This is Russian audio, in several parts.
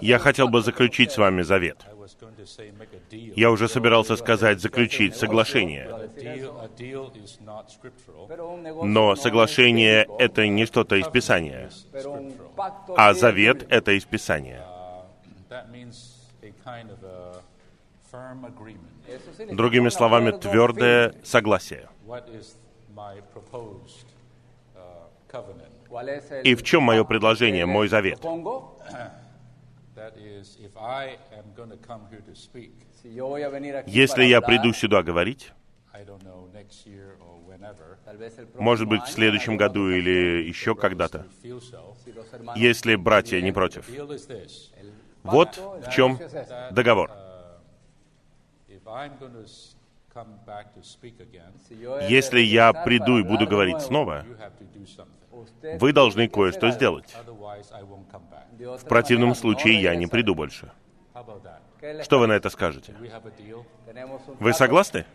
Я хотел бы заключить с вами завет. Я уже собирался сказать заключить соглашение. Но соглашение — это не что-то из Писания, а завет — это из Писания. Другими словами, твердое согласие. И в чем мое предложение, мой завет? Если я приду сюда говорить, может быть, в следующем году или еще когда-то, если братья не против. Вот в чем договор. Если я приду и буду говорить снова, вы должны кое-что сделать. В противном случае я не приду больше. Что вы на это скажете? Вы согласны?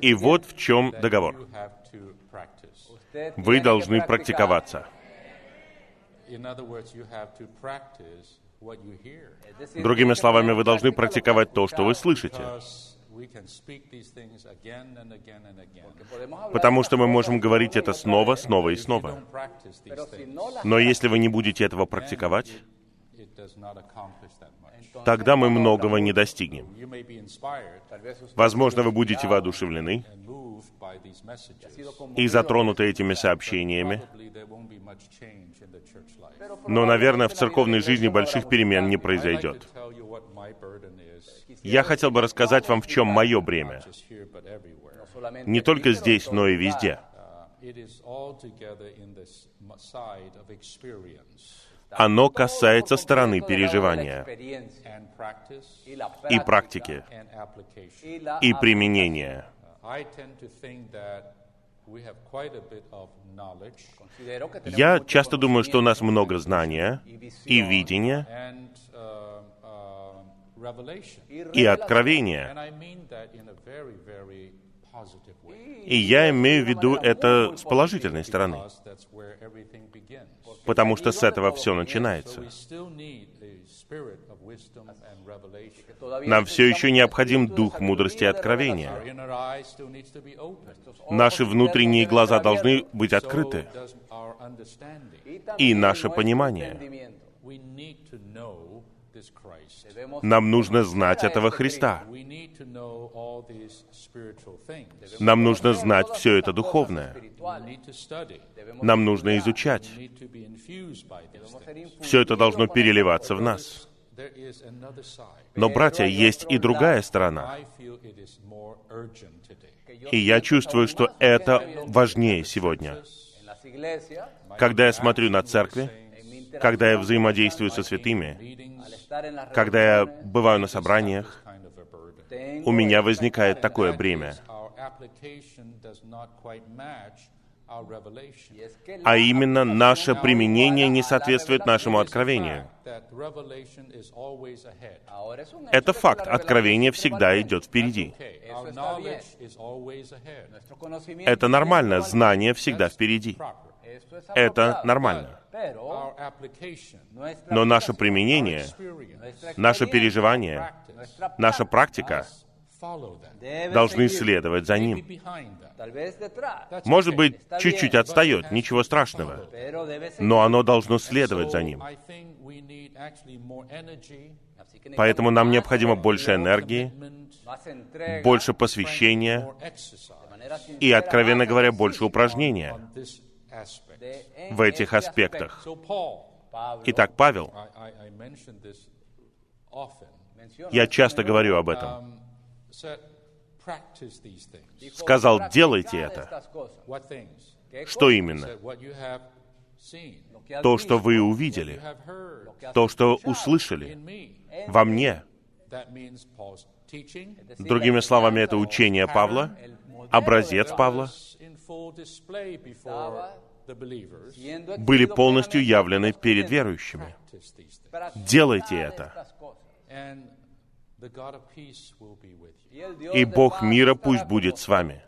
И вот в чем договор. Вы должны практиковаться. Другими словами, вы должны практиковать то, что вы слышите. Потому что мы можем говорить это снова, снова и снова. Но если вы не будете этого практиковать, тогда мы многого не достигнем. Возможно, вы будете воодушевлены и затронуты этими сообщениями, но, наверное, в церковной жизни больших перемен не произойдет. Я хотел бы рассказать вам, в чем мое бремя. Не только здесь, но и везде. Оно касается стороны переживания и практики, и применения. Я часто думаю, что у нас много знания и видения, и откровения. И я имею в виду это с положительной стороны, потому что с этого все начинается. Нам все еще необходим дух мудрости и откровения. Наши внутренние глаза должны быть открыты. И наше понимание. Нам нужно знать этого Христа. Нам нужно знать все это духовное. Нам нужно изучать. Все это должно переливаться в нас. Но, братья, есть и другая сторона. И я чувствую, что это важнее сегодня. Когда я смотрю на церкви, когда я взаимодействую со святыми, когда я бываю на собраниях, у меня возникает такое бремя. А именно, наше применение не соответствует нашему откровению. Это факт. Откровение всегда идет впереди. Это нормально. Знание всегда впереди. Это нормально. Но наше применение, наше переживание, наша практика должны следовать за ним. Может быть, чуть-чуть отстает, ничего страшного, но оно должно следовать за ним. Поэтому нам необходимо больше энергии, больше посвящения и, откровенно говоря, больше упражнения в этих аспектах. Итак, Павел, я часто говорю об этом, сказал, делайте это. Что именно? То, что вы увидели, то, что услышали во мне. Другими словами, это учение Павла, образец Павла, были полностью явлены перед верующими. Делайте это. И Бог мира пусть будет с вами.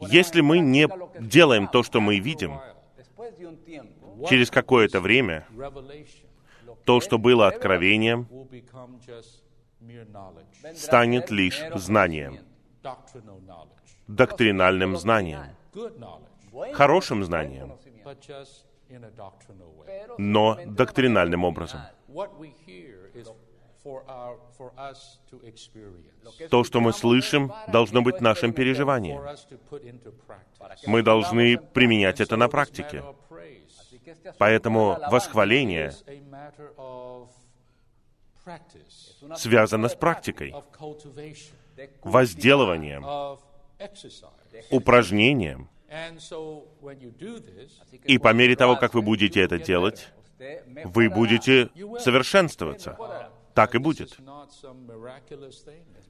Если мы не делаем то, что мы видим, через какое-то время то, что было откровением, станет лишь знанием, доктринальным знанием, хорошим знанием, но доктринальным образом. То, что мы слышим, должно быть нашим переживанием. Мы должны применять это на практике. Поэтому восхваление связано с практикой, возделыванием, упражнением. И по мере того, как вы будете это делать, вы будете совершенствоваться. Так и будет.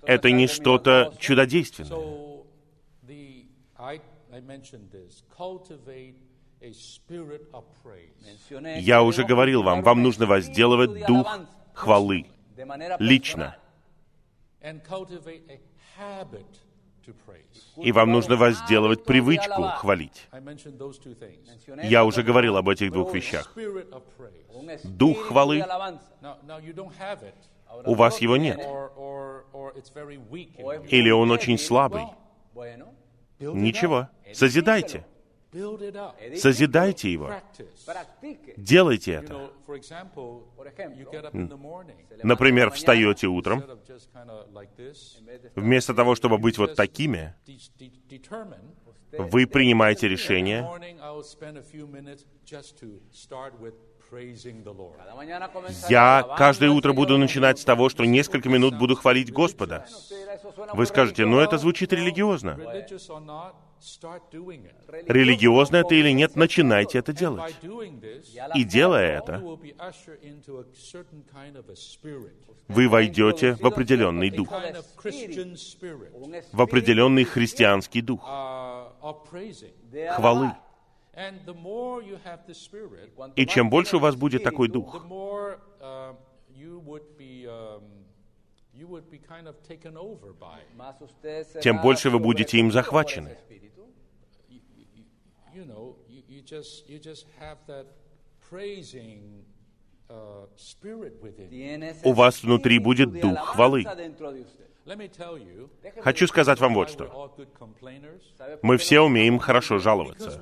Это не что-то чудодейственное. Я уже говорил вам, вам нужно возделывать дух хвалы лично. И вам нужно возделывать привычку хвалить. Я уже говорил об этих двух вещах. Дух хвалы, у вас его нет. Или он очень слабый. Ничего, созидайте. Созидайте его. Делайте это. Например, встаете утром, вместо того, чтобы быть вот такими, вы принимаете решение я каждое утро буду начинать с того, что несколько минут буду хвалить Господа. Вы скажете, ну это звучит религиозно. Религиозно это или нет, начинайте это делать. И делая это, вы войдете в определенный дух, в определенный христианский дух, хвалы. И чем больше у вас будет такой дух, тем больше вы будете им захвачены. У вас внутри будет дух хвалы. Хочу сказать вам вот что. Мы все умеем хорошо жаловаться,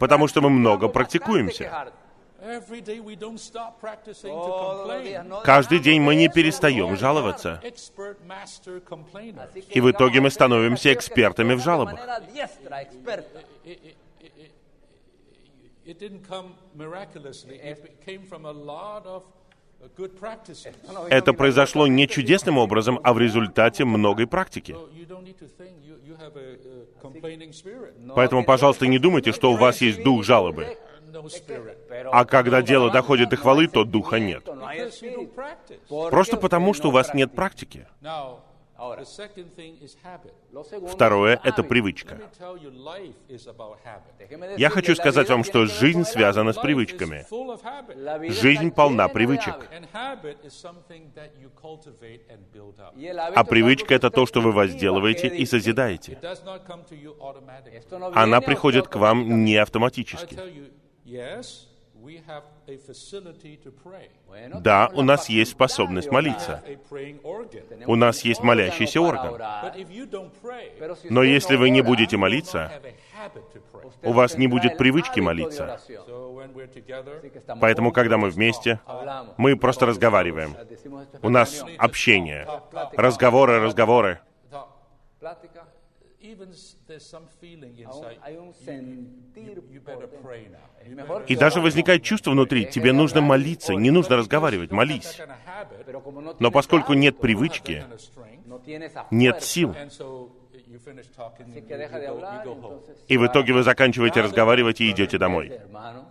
потому что мы много практикуемся. Каждый день мы не перестаем жаловаться. И в итоге мы становимся экспертами в жалобах. Это произошло не чудесным образом, а в результате многой практики. Поэтому, пожалуйста, не думайте, что у вас есть дух жалобы. А когда дело доходит до хвалы, то духа нет. Просто потому, что у вас нет практики. Второе — это привычка. Я хочу сказать вам, что жизнь связана с привычками. Жизнь полна привычек. А привычка — это то, что вы возделываете и созидаете. Она приходит к вам не автоматически. Да, у нас есть способность молиться. У нас есть молящийся орган. Но если вы не будете молиться, у вас не будет привычки молиться. Поэтому, когда мы вместе, мы просто разговариваем. У нас общение, разговоры, разговоры. И даже возникает чувство внутри, тебе нужно молиться, не нужно разговаривать, молись. Но поскольку нет привычки, нет сил, и в итоге вы заканчиваете разговаривать и идете домой.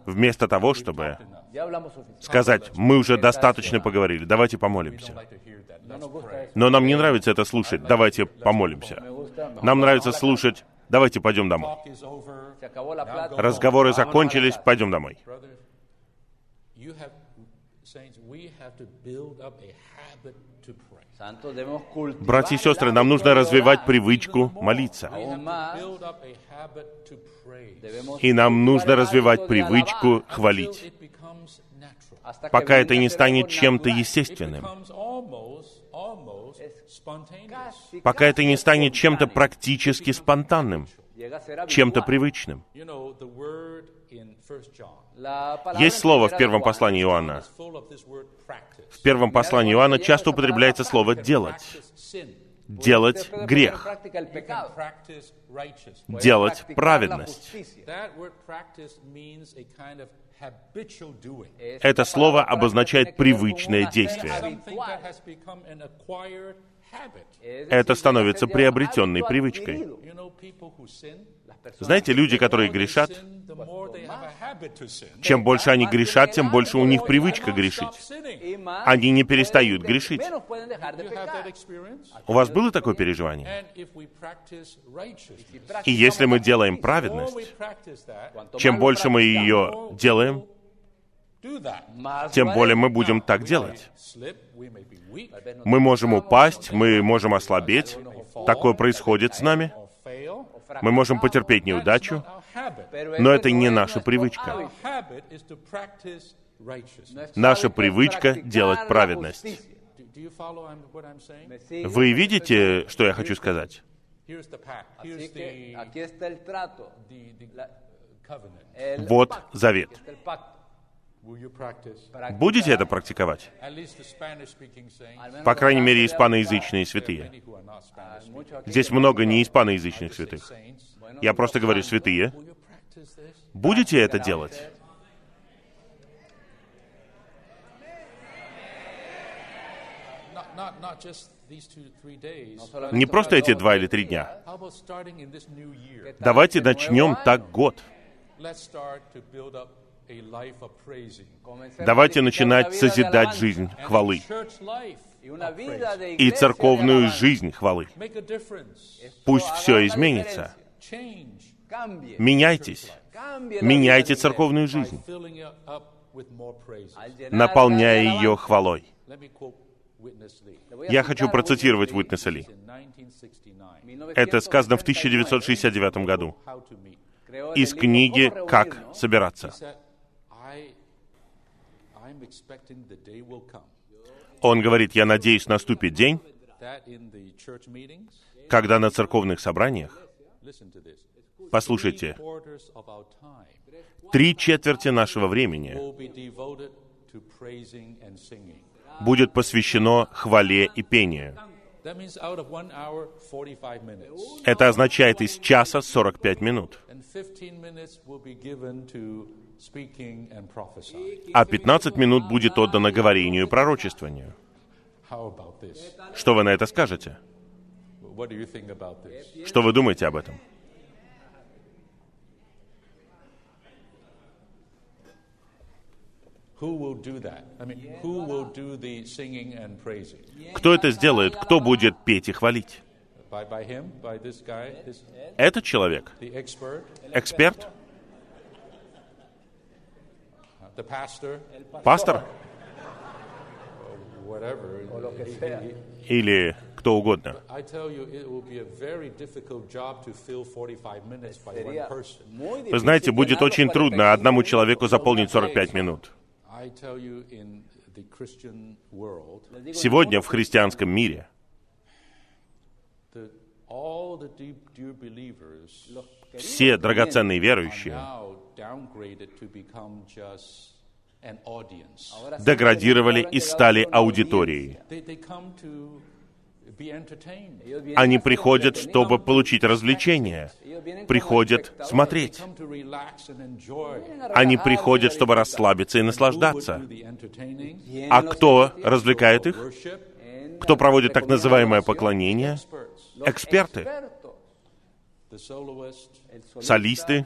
Вместо того, чтобы сказать, мы уже достаточно поговорили, давайте помолимся. Но нам не нравится это слушать, давайте помолимся. Нам нравится слушать, давайте пойдем домой. Разговоры закончились, пойдем домой. Братья и сестры, нам нужно развивать привычку молиться. И нам нужно развивать привычку хвалить, пока это не станет чем-то естественным, пока это не станет чем-то практически спонтанным, чем-то привычным. Есть слово в первом послании Иоанна. В первом послании Иоанна часто употребляется слово «делать». Делать грех. Делать праведность. Это слово обозначает привычное действие. Это становится приобретенной привычкой. Знаете, люди, которые грешат, чем больше они грешат, тем больше у них привычка грешить. Они не перестают грешить. У вас было такое переживание? И если мы делаем праведность, чем больше мы ее делаем, тем более мы будем так делать. Мы можем упасть, мы можем ослабеть. Такое происходит с нами. Мы можем потерпеть неудачу, но это не наша привычка. Наша привычка делать праведность. Вы видите, что я хочу сказать? Вот завет. Будете это практиковать? По крайней мере, испаноязычные святые. Здесь много не испаноязычных святых. Я просто говорю святые. Будете это делать? Не просто эти два или три дня. Давайте начнем так год. Давайте начинать созидать жизнь хвалы и церковную жизнь хвалы. Пусть все изменится. Меняйтесь. Меняйте церковную жизнь, наполняя ее хвалой. Я хочу процитировать Уитнеса Ли. Это сказано в 1969 году. Из книги «Как собираться». Он говорит, я надеюсь, наступит день, когда на церковных собраниях, послушайте, три четверти нашего времени будет посвящено хвале и пению. Это означает из часа 45 минут. А 15 минут будет отдано говорению и пророчествованию. Что вы на это скажете? Что вы думаете об этом? Кто это сделает? Кто будет петь и хвалить? Этот человек? Эксперт? Пастор? Или кто угодно. Вы знаете, будет очень трудно одному человеку заполнить 45 минут. Сегодня в христианском мире все драгоценные верующие деградировали и стали аудиторией. Они приходят, чтобы получить развлечения, приходят смотреть. Они приходят, чтобы расслабиться и наслаждаться. А кто развлекает их? Кто проводит так называемое поклонение? Эксперты, солисты,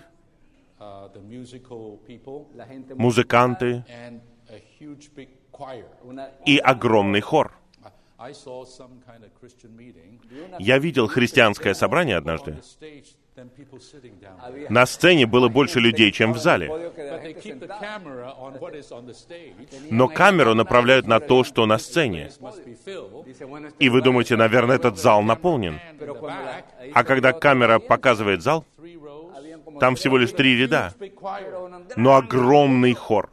музыканты и огромный хор. Я видел христианское собрание однажды. На сцене было больше людей, чем в зале. Но камеру направляют на то, что на сцене. И вы думаете, наверное, этот зал наполнен. А когда камера показывает зал, там всего лишь три ряда, но огромный хор.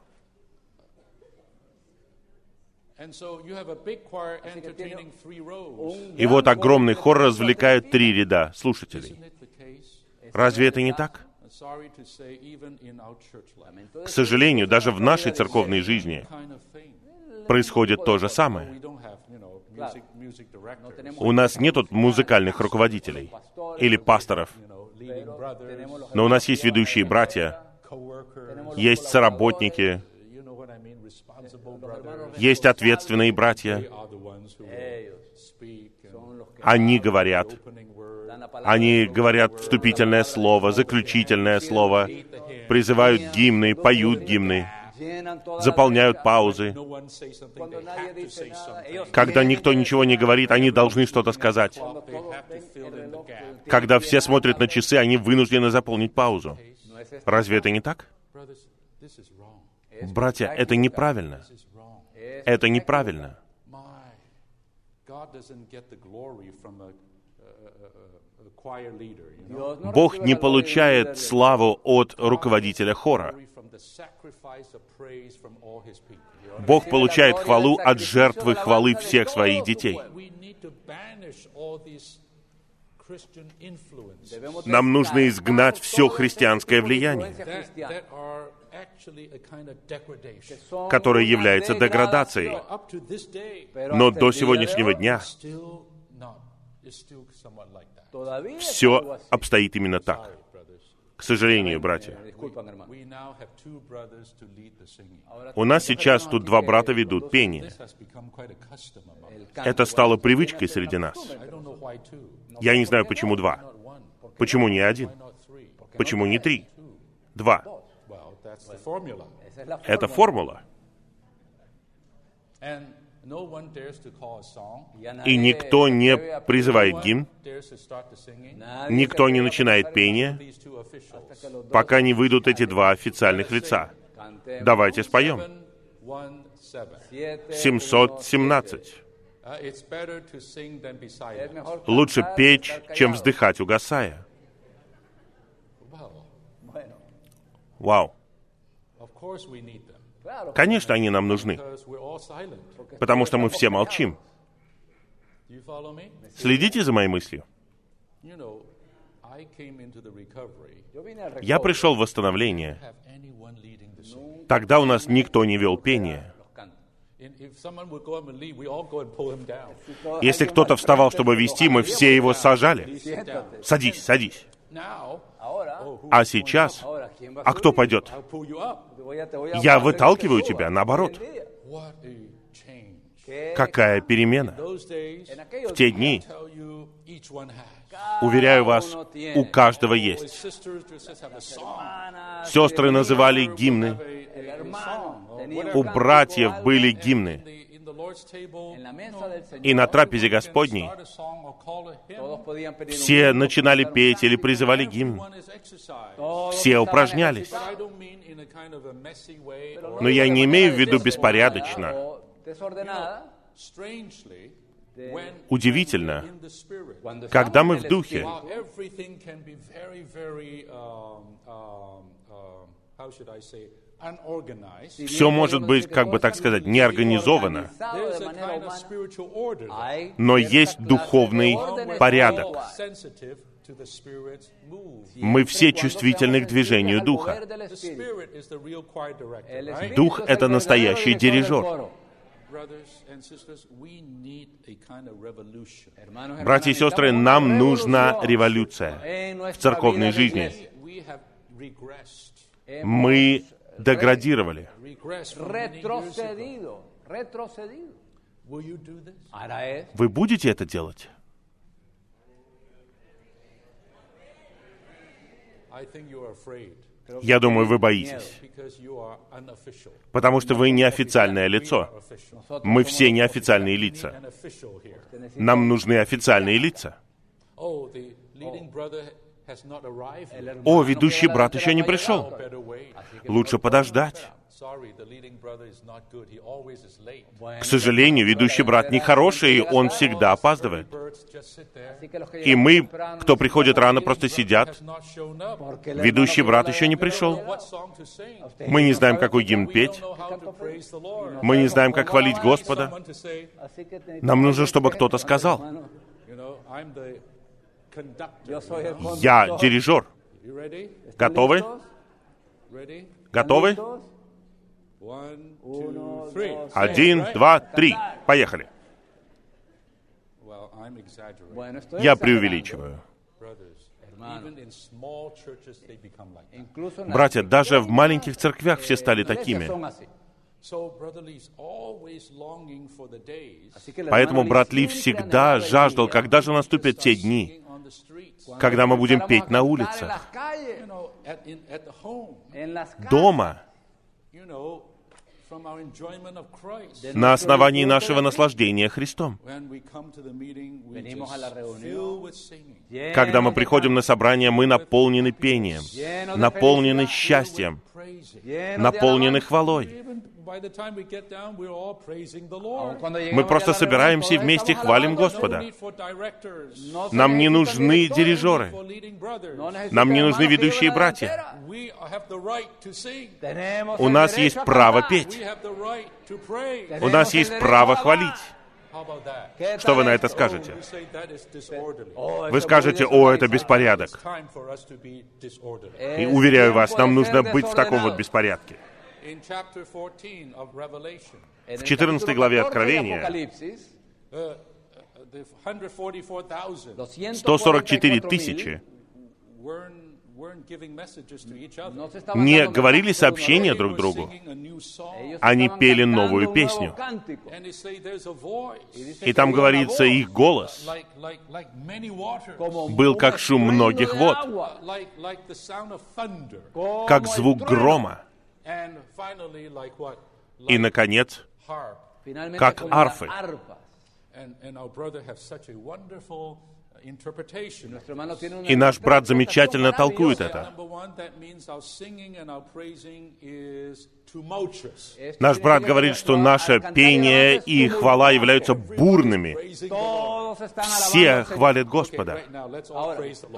И вот огромный хор развлекает три ряда слушателей. Разве это не так? К сожалению, даже в нашей церковной жизни происходит то же самое. У нас нет музыкальных руководителей или пасторов, но у нас есть ведущие братья, есть соработники, есть ответственные братья. Они говорят. Они говорят вступительное слово, заключительное слово, призывают гимны, поют гимны, заполняют паузы. Когда никто ничего не говорит, они должны что-то сказать. Когда все смотрят на часы, они вынуждены заполнить паузу. Разве это не так? Братья, это неправильно. Это неправильно. Бог не получает славу от руководителя хора. Бог получает хвалу от жертвы хвалы всех своих детей. Нам нужно изгнать все христианское влияние, которое является деградацией. Но до сегодняшнего дня все обстоит именно так. К сожалению, братья. У нас сейчас тут два брата ведут пение. Это стало привычкой среди нас. Я не знаю, почему два. Почему не один? Почему не три? Два. Это формула. И никто не призывает гимн, никто не начинает пение, пока не выйдут эти два официальных лица. Давайте споем. 717. Лучше печь, чем вздыхать, угасая. Вау. Конечно, они нам нужны, потому что мы все молчим. Следите за моей мыслью. Я пришел в восстановление. Тогда у нас никто не вел пение. Если кто-то вставал, чтобы вести, мы все его сажали. Садись, садись. А сейчас, а кто пойдет? Я выталкиваю тебя, наоборот. Какая перемена? В те дни, уверяю вас, у каждого есть. Сестры называли гимны. У братьев были гимны. И на трапезе Господней все начинали петь или призывали гимн. Все упражнялись. Но я не имею в виду беспорядочно. Удивительно, когда мы в духе, все может быть, как бы так сказать, неорганизовано, но есть духовный порядок. Мы все чувствительны к движению Духа. Дух — это настоящий дирижер. Братья и сестры, нам нужна революция в церковной жизни. Мы деградировали. Вы будете это делать? Я думаю, вы боитесь, потому что вы неофициальное лицо. Мы все неофициальные лица. Нам нужны официальные лица. О, ведущий брат еще не пришел. Лучше подождать. К сожалению, ведущий брат нехороший, он всегда опаздывает. И мы, кто приходит рано, просто сидят. Ведущий брат еще не пришел. Мы не знаем, какой гимн петь. Мы не знаем, как хвалить Господа. Нам нужно, чтобы кто-то сказал. Я дирижер. Готовы? Готовы? Один, два, три. Поехали. Я преувеличиваю. Братья, даже в маленьких церквях все стали такими. Поэтому брат Ли всегда жаждал, когда же наступят те дни, когда мы будем петь на улицах, дома, на основании нашего наслаждения Христом. Когда мы приходим на собрание, мы наполнены пением, наполнены счастьем, наполнены хвалой. Мы просто собираемся и вместе хвалим Господа. Нам не нужны дирижеры. Нам не нужны ведущие братья. У нас есть право петь. У нас есть право хвалить. Что вы на это скажете? Вы скажете, о, это беспорядок. И уверяю вас, нам нужно быть в таком вот беспорядке. В 14 главе Откровения 144 тысячи. Не говорили сообщения друг другу. Они пели новую песню. И там говорится, их голос. был как шум многих вод, как звук грома. И, наконец, как арфы. И наш брат замечательно толкует это. Наш брат говорит, что наше пение и хвала являются бурными. Все хвалят Господа.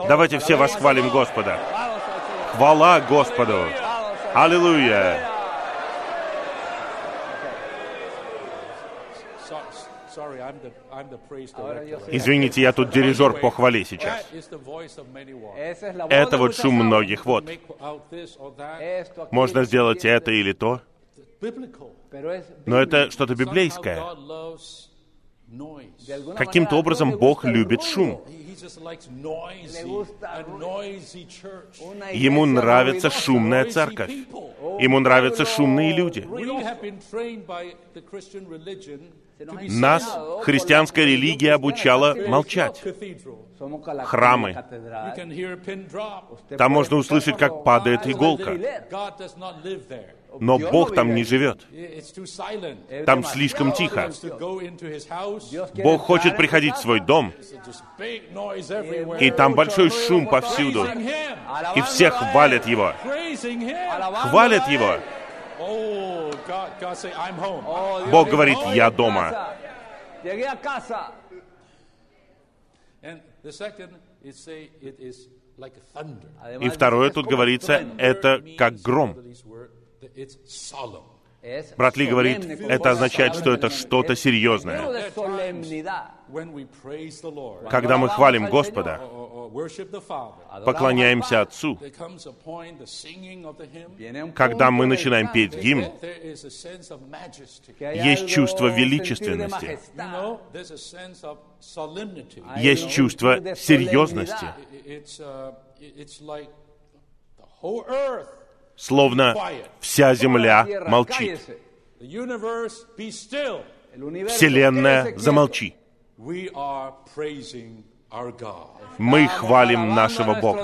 Давайте все восхвалим Господа. Хвала Господу. Аллилуйя! Извините, я тут дирижер по хвале сейчас. Это вот шум многих вод. Можно сделать это или то, но это что-то библейское. Каким-то образом Бог любит шум. Ему нравится шумная церковь. Ему нравятся шумные люди. Нас христианская религия обучала молчать. Храмы. Там можно услышать, как падает иголка. Но Бог там не живет. Там слишком тихо. Бог хочет приходить в свой дом, и там большой шум повсюду, и все хвалят Его. Хвалят Его. Бог говорит, я дома. И второе тут говорится, это как гром. Брат Ли говорит, это означает, что это что-то серьезное. Когда мы хвалим Господа, поклоняемся Отцу, когда мы начинаем петь гимн, есть чувство величественности, есть чувство серьезности словно вся земля молчит. Вселенная замолчи. Мы хвалим нашего Бога.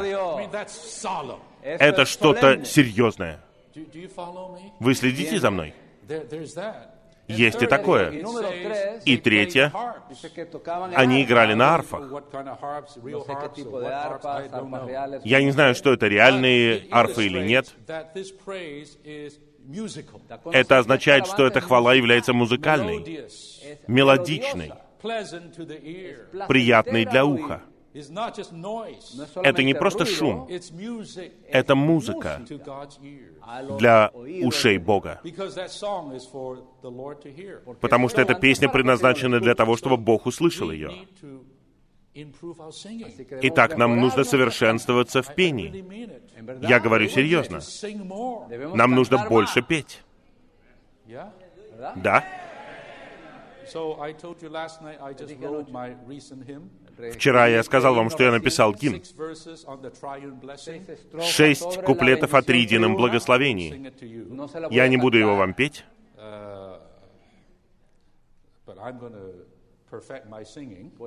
Это что-то серьезное. Вы следите за мной? Есть и такое. И третье, они играли на арфах. Я не знаю, что это, реальные арфы или нет. Это означает, что эта хвала является музыкальной, мелодичной, приятной для уха. It's not just noise. Это не просто шум, It's music это музыка to God's ears. для ушей Бога. Because that song is for the Lord to hear. Потому что эта песня предназначена для того, чтобы Бог услышал ее. Итак, нам нужно совершенствоваться в пении. Я говорю серьезно. Нам нужно больше петь. Да? Вчера я сказал вам, что я написал гимн. Шесть куплетов о триедином благословении. Я не буду его вам петь,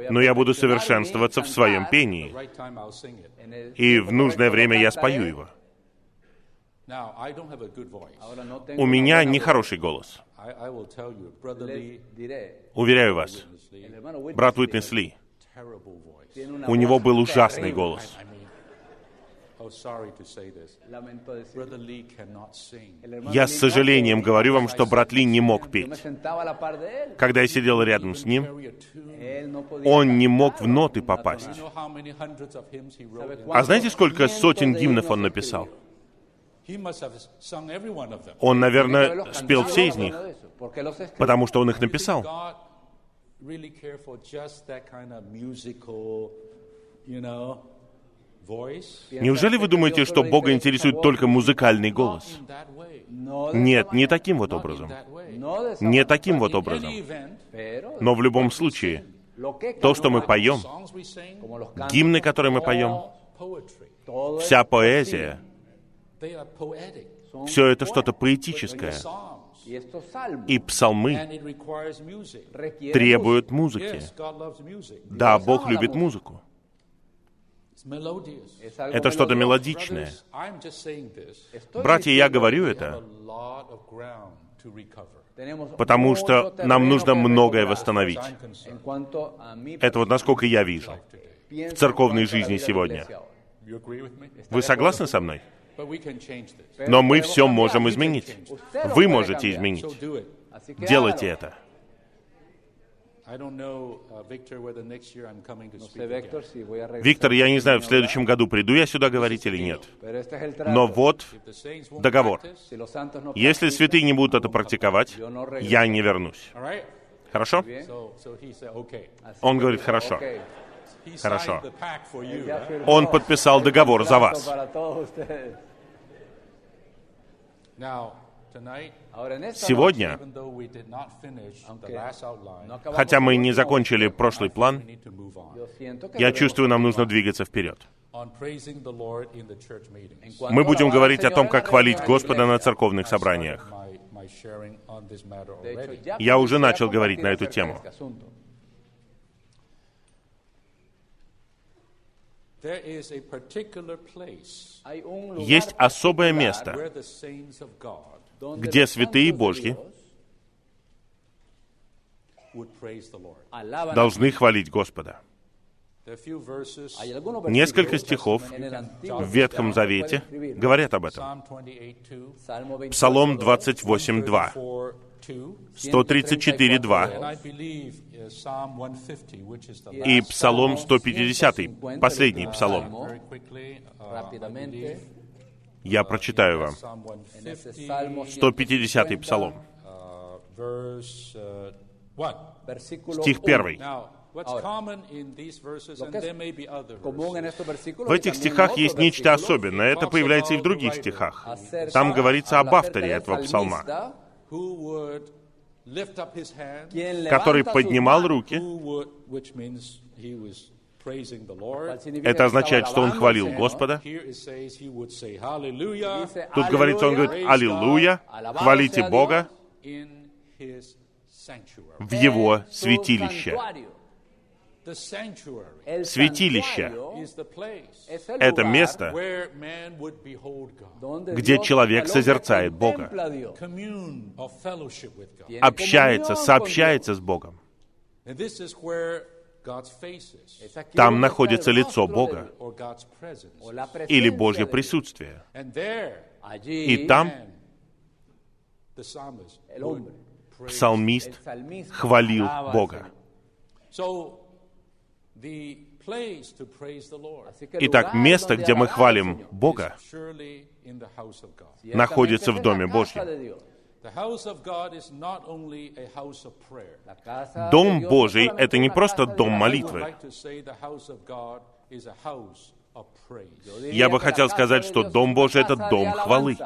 но я буду совершенствоваться в своем пении. И в нужное время я спою его. У меня нехороший голос. Уверяю вас, брат Уитнес Ли. У него был ужасный голос. Я с сожалением говорю вам, что брат Ли не мог петь. Когда я сидел рядом с ним, он не мог в ноты попасть. А знаете, сколько сотен гимнов он написал? Он, наверное, спел все из них, потому что он их написал. Really care for just that kind of musical, you know, voice? Неужели вы думаете, что Бога интересует только музыкальный голос? Нет, не таким вот образом. Не таким вот образом. Но в любом случае, то, что мы поем, гимны, которые мы поем, вся поэзия, все это что-то поэтическое. И псалмы требуют музыки. Да, Бог любит музыку. Это что-то мелодичное. Братья, я говорю это, потому что нам нужно многое восстановить. Это вот насколько я вижу в церковной жизни сегодня. Вы согласны со мной? But we can change this. Но мы все можем изменить. Вы можете So изменить. do it. Делайте это. I don't know, uh, Victor, whether next year I'm coming to speak again. Виктор, я не знаю, в следующем году приду я сюда говорить или нет. Но вот If the saints won't договор. Если святые не будут это практиковать, я не вернусь. Хорошо? Он говорит, хорошо. Хорошо. Он подписал договор за вас. Outline, хотя мы не закончили прошлый план, я чувствую, нам нужно двигаться вперед. Мы будем говорить о том, как хвалить Господа на церковных собраниях. Я уже начал говорить на эту тему. There is a particular place Есть особое место, where the saints of God где святые Божьи would praise the Lord. должны хвалить Господа. There are a few verses, Несколько стихов в Ветхом Завете говорят об этом. Psalm 28:2, Псалом 28.2, 4:2, 134.2 and I believe uh, Psalm 150, which is the и. Псалом 150, последний Псалом. Я прочитаю вам. Psalm 150, 150 Псалом, verse 1. стих 1. Now, what's common in these verses, and there may be other verses, В этих стихах есть нечто особенное. Это появляется и в других стихах. Там говорится об авторе этого псалма, who would lift up his hand, который поднимал руки. Это означает, что он хвалил Господа. Тут говорится, он говорит, «Аллилуйя, хвалите Бога в Его святилище». Святилище — это место, где человек созерцает Бога, общается, сообщается с Богом. Там находится лицо Бога. или Божье присутствие. И там псалмист хвалил Бога. Итак, место, где мы хвалим Бога, находится в Доме Божьем. Дом Божий — это не просто дом молитвы. Я бы хотел сказать, что Дом Божий — это дом хвалы.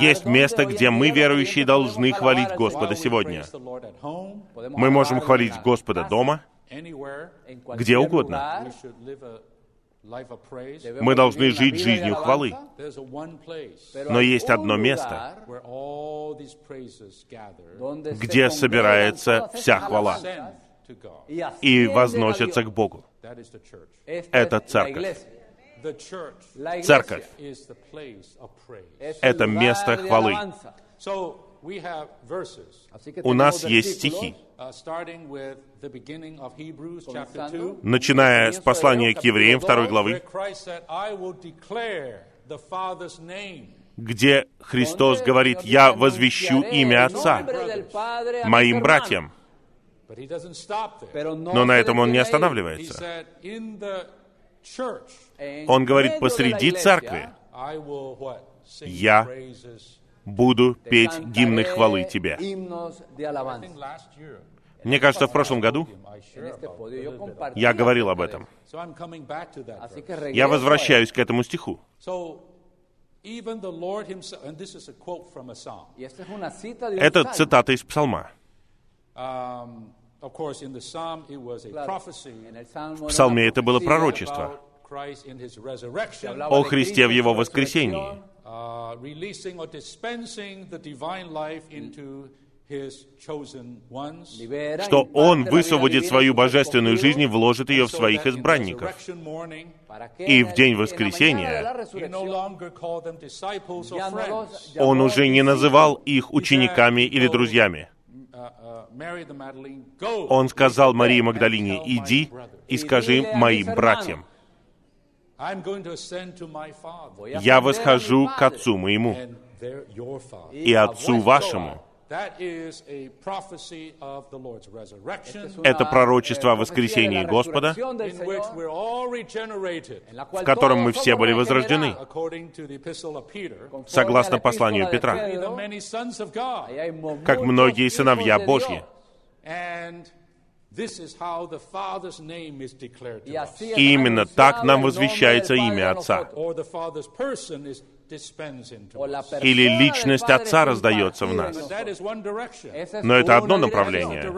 Есть место, где мы, верующие, должны хвалить Господа сегодня. Мы можем хвалить Господа дома, где угодно. Мы должны жить жизнью хвалы. Но есть одно место, где собирается вся хвала и возносится к Богу. Это церковь. Церковь — это место хвалы. У нас есть стихи, начиная с послания к евреям второй главы, где Христос говорит, «Я возвещу имя Отца моим братьям». Но на этом Он не останавливается. Он говорит, посреди церкви я буду петь гимны хвалы Тебе. Мне кажется, в прошлом году я говорил об этом. Я возвращаюсь к этому стиху. Это цитата из псалма. В псалме это было пророчество о Христе в Его воскресении, что Он высвободит свою божественную жизнь и вложит ее в своих избранников. И в день воскресения Он уже не называл их учениками или друзьями. Он сказал Марии Магдалине, «Иди и скажи моим братьям». «Я восхожу к Отцу моему и Отцу вашему». Это пророчество о воскресении Господа, в котором мы все были возрождены, согласно посланию Петра, как многие сыновья Божьи. И именно так нам возвещается имя Отца. Или личность Отца раздается в нас. Но это одно направление.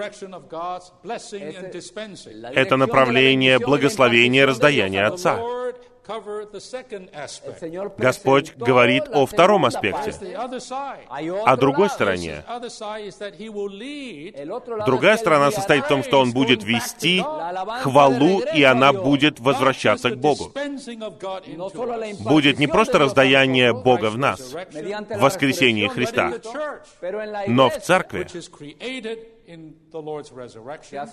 Это направление благословения раздаяния Отца. Господь говорит о втором аспекте, о другой стороне. Другая сторона состоит в том, что Он будет вести хвалу, и она будет возвращаться к Богу. Будет не просто раздаяние творение Бога в нас, в воскресении Христа. Но в церкви,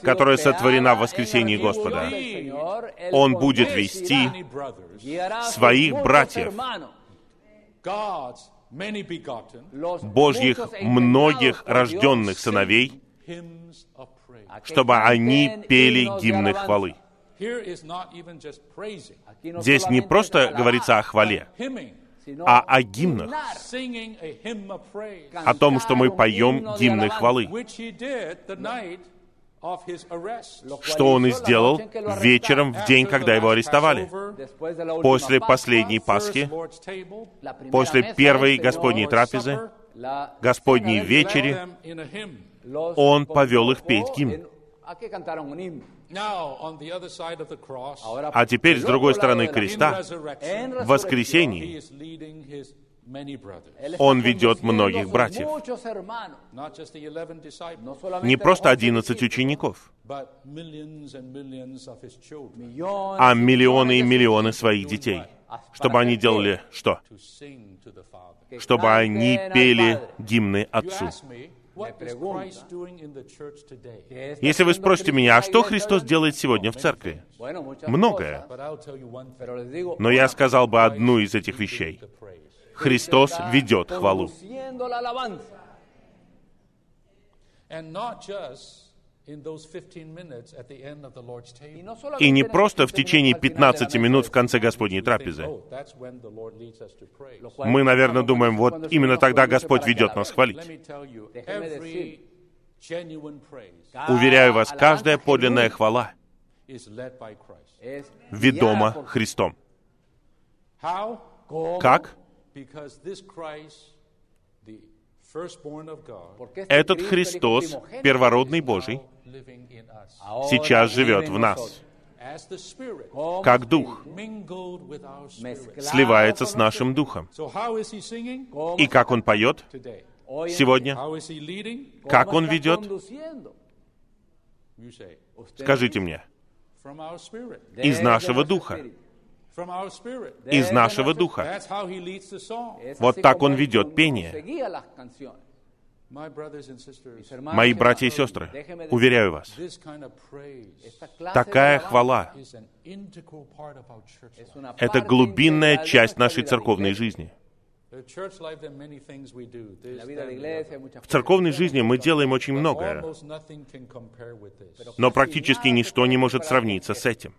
которая сотворена в воскресении Господа, Он будет вести своих братьев, Божьих многих рожденных сыновей, чтобы они пели гимны хвалы. Здесь не просто говорится о хвале а о гимнах, о том, что мы поем гимны хвалы, что он и сделал вечером в день, когда его арестовали, после последней Пасхи, после первой Господней трапезы, Господней вечери, он повел их петь гимн. А теперь, с другой стороны креста, в воскресении он ведет многих братьев. Не просто 11 учеников, а миллионы и миллионы своих детей. Чтобы они делали что? Чтобы они пели гимны Отцу. Если вы спросите меня, а что Христос делает сегодня в церкви? Многое. Но я сказал бы одну из этих вещей. Христос ведет хвалу. Conduciendo la alabanza. And not just in those 15 minutes at the end of the Lord's Y table. no solamente И не просто в 15 течение minutos al final de la 15 mesa минут в конце Господней трапезы. oh, Мы, наверное, думаем, вот именно тогда Господь ведет нас хвалить. Уверяю вас, каждая подлинная хвала ведома Христом. Как? Because this Christ, the firstborn of God, Porque este Этот Христос, первородный Божий, сейчас живет в нас, как Дух, сливается с нашим Духом. И как Он поет сегодня? Как Он ведет? Скажите мне, из нашего Духа, из нашего Духа. That's how he leads the song. Es Вот так Он ведет пение. Мои братья и сестры, уверяю вас, такая хвала это глубинная часть нашей церковной жизни. В церковной жизни мы делаем очень многое, но практически ничто не может сравниться с этим.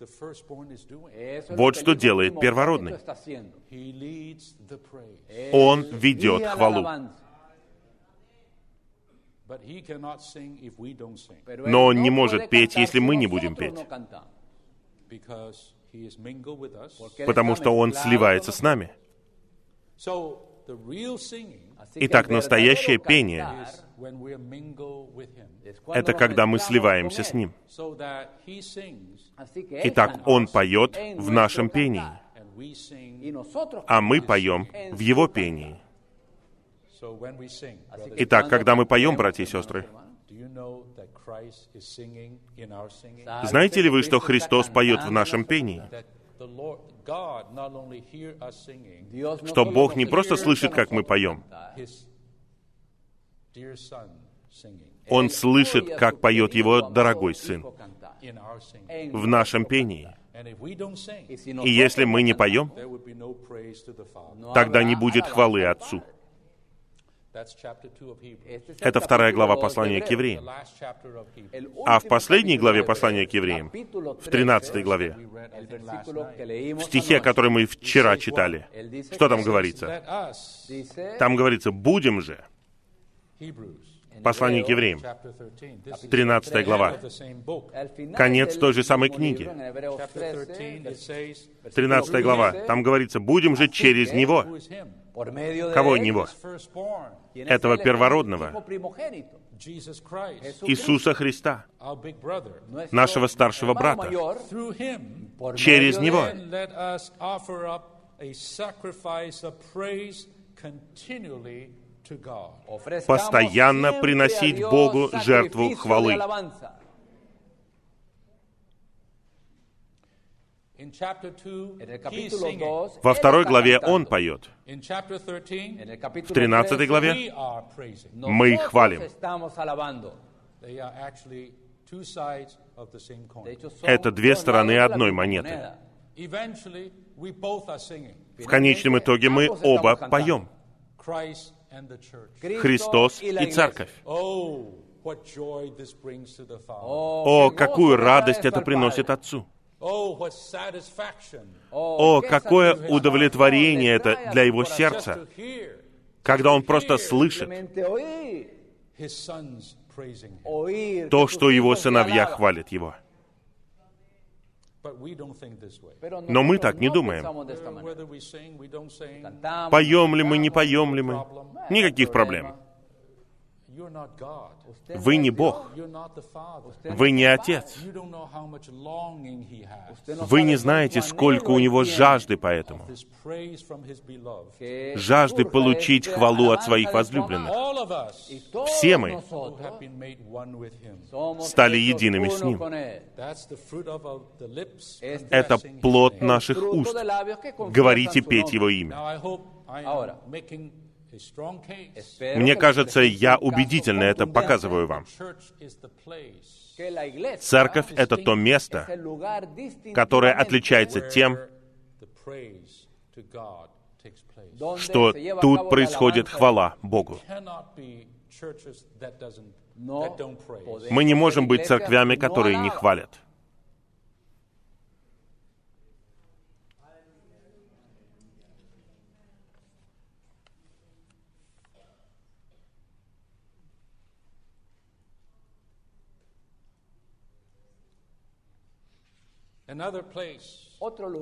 That's what the firstborn is doing. Eso es Вот lo que что делает первородный. está haciendo. He leads the praise. Él Он ведет хвалу. Но él он no не puede может петь, cantar если мы не будем петь. Потому что Он сливается con с нами. Итак, настоящее пение Это когда мы сливаемся с. Ним. Итак, Он поет в нашем пении, а мы поем в Его пении. Итак, когда мы поем, братья и сестры, знаете ли вы, что Христос поет в нашем пении? That the Lord God not only hear us singing, Dios no Что Бог не просто слышит, как мы поем, Он слышит, как поет Его дорогой Сын в нашем пении. И если мы не поем, тогда не будет хвалы Отцу. Это вторая глава послания к евреям. А в последней главе послания к евреям, в 13 13, главе, в стихе, который мы вчера читали, что там говорится? Там говорится «будем же». Послание к евреям, chapter 13. This is 13 the end глава. Конец той же самой книги. libro, en Hebreos Chapter 13, 13, it says, versículo 13 глава. 15, Там говорится «будем же через Него». Who is him? por medio de Кого él, Него? His firstborn, ¿quién es Этого первородного. Иисуса Христа, нашего старшего брата. Через него. Постоянно приносить Богу жертву хвалы. Во второй главе. Он поет. In chapter 13, En el capítulo В 13 13, главе we are praising. Мы их хвалим. Это две стороны одной монеты. В конечном итоге мы оба поем. Христос и. Церковь. Oh. О, какую радость это приносит. Отцу. Oh, О, какое удовлетворение это для его сердца, когда он просто слышит то, что его сыновья хвалят его. Но мы так не думаем. Поем ли мы, не поем ли мы, никаких проблем. Вы не Бог. Вы не Отец. Вы не знаете, сколько у Него жажды по этому. Жажды получить хвалу от своих возлюбленных. Все мы стали едиными с Ним. Это плод наших уст. Говорите петь Его имя. Мне кажется, я убедительно это показываю вам. Церковь — это то место, которое отличается тем, что тут происходит хвала Богу. Мы не можем быть церквями, которые не хвалят.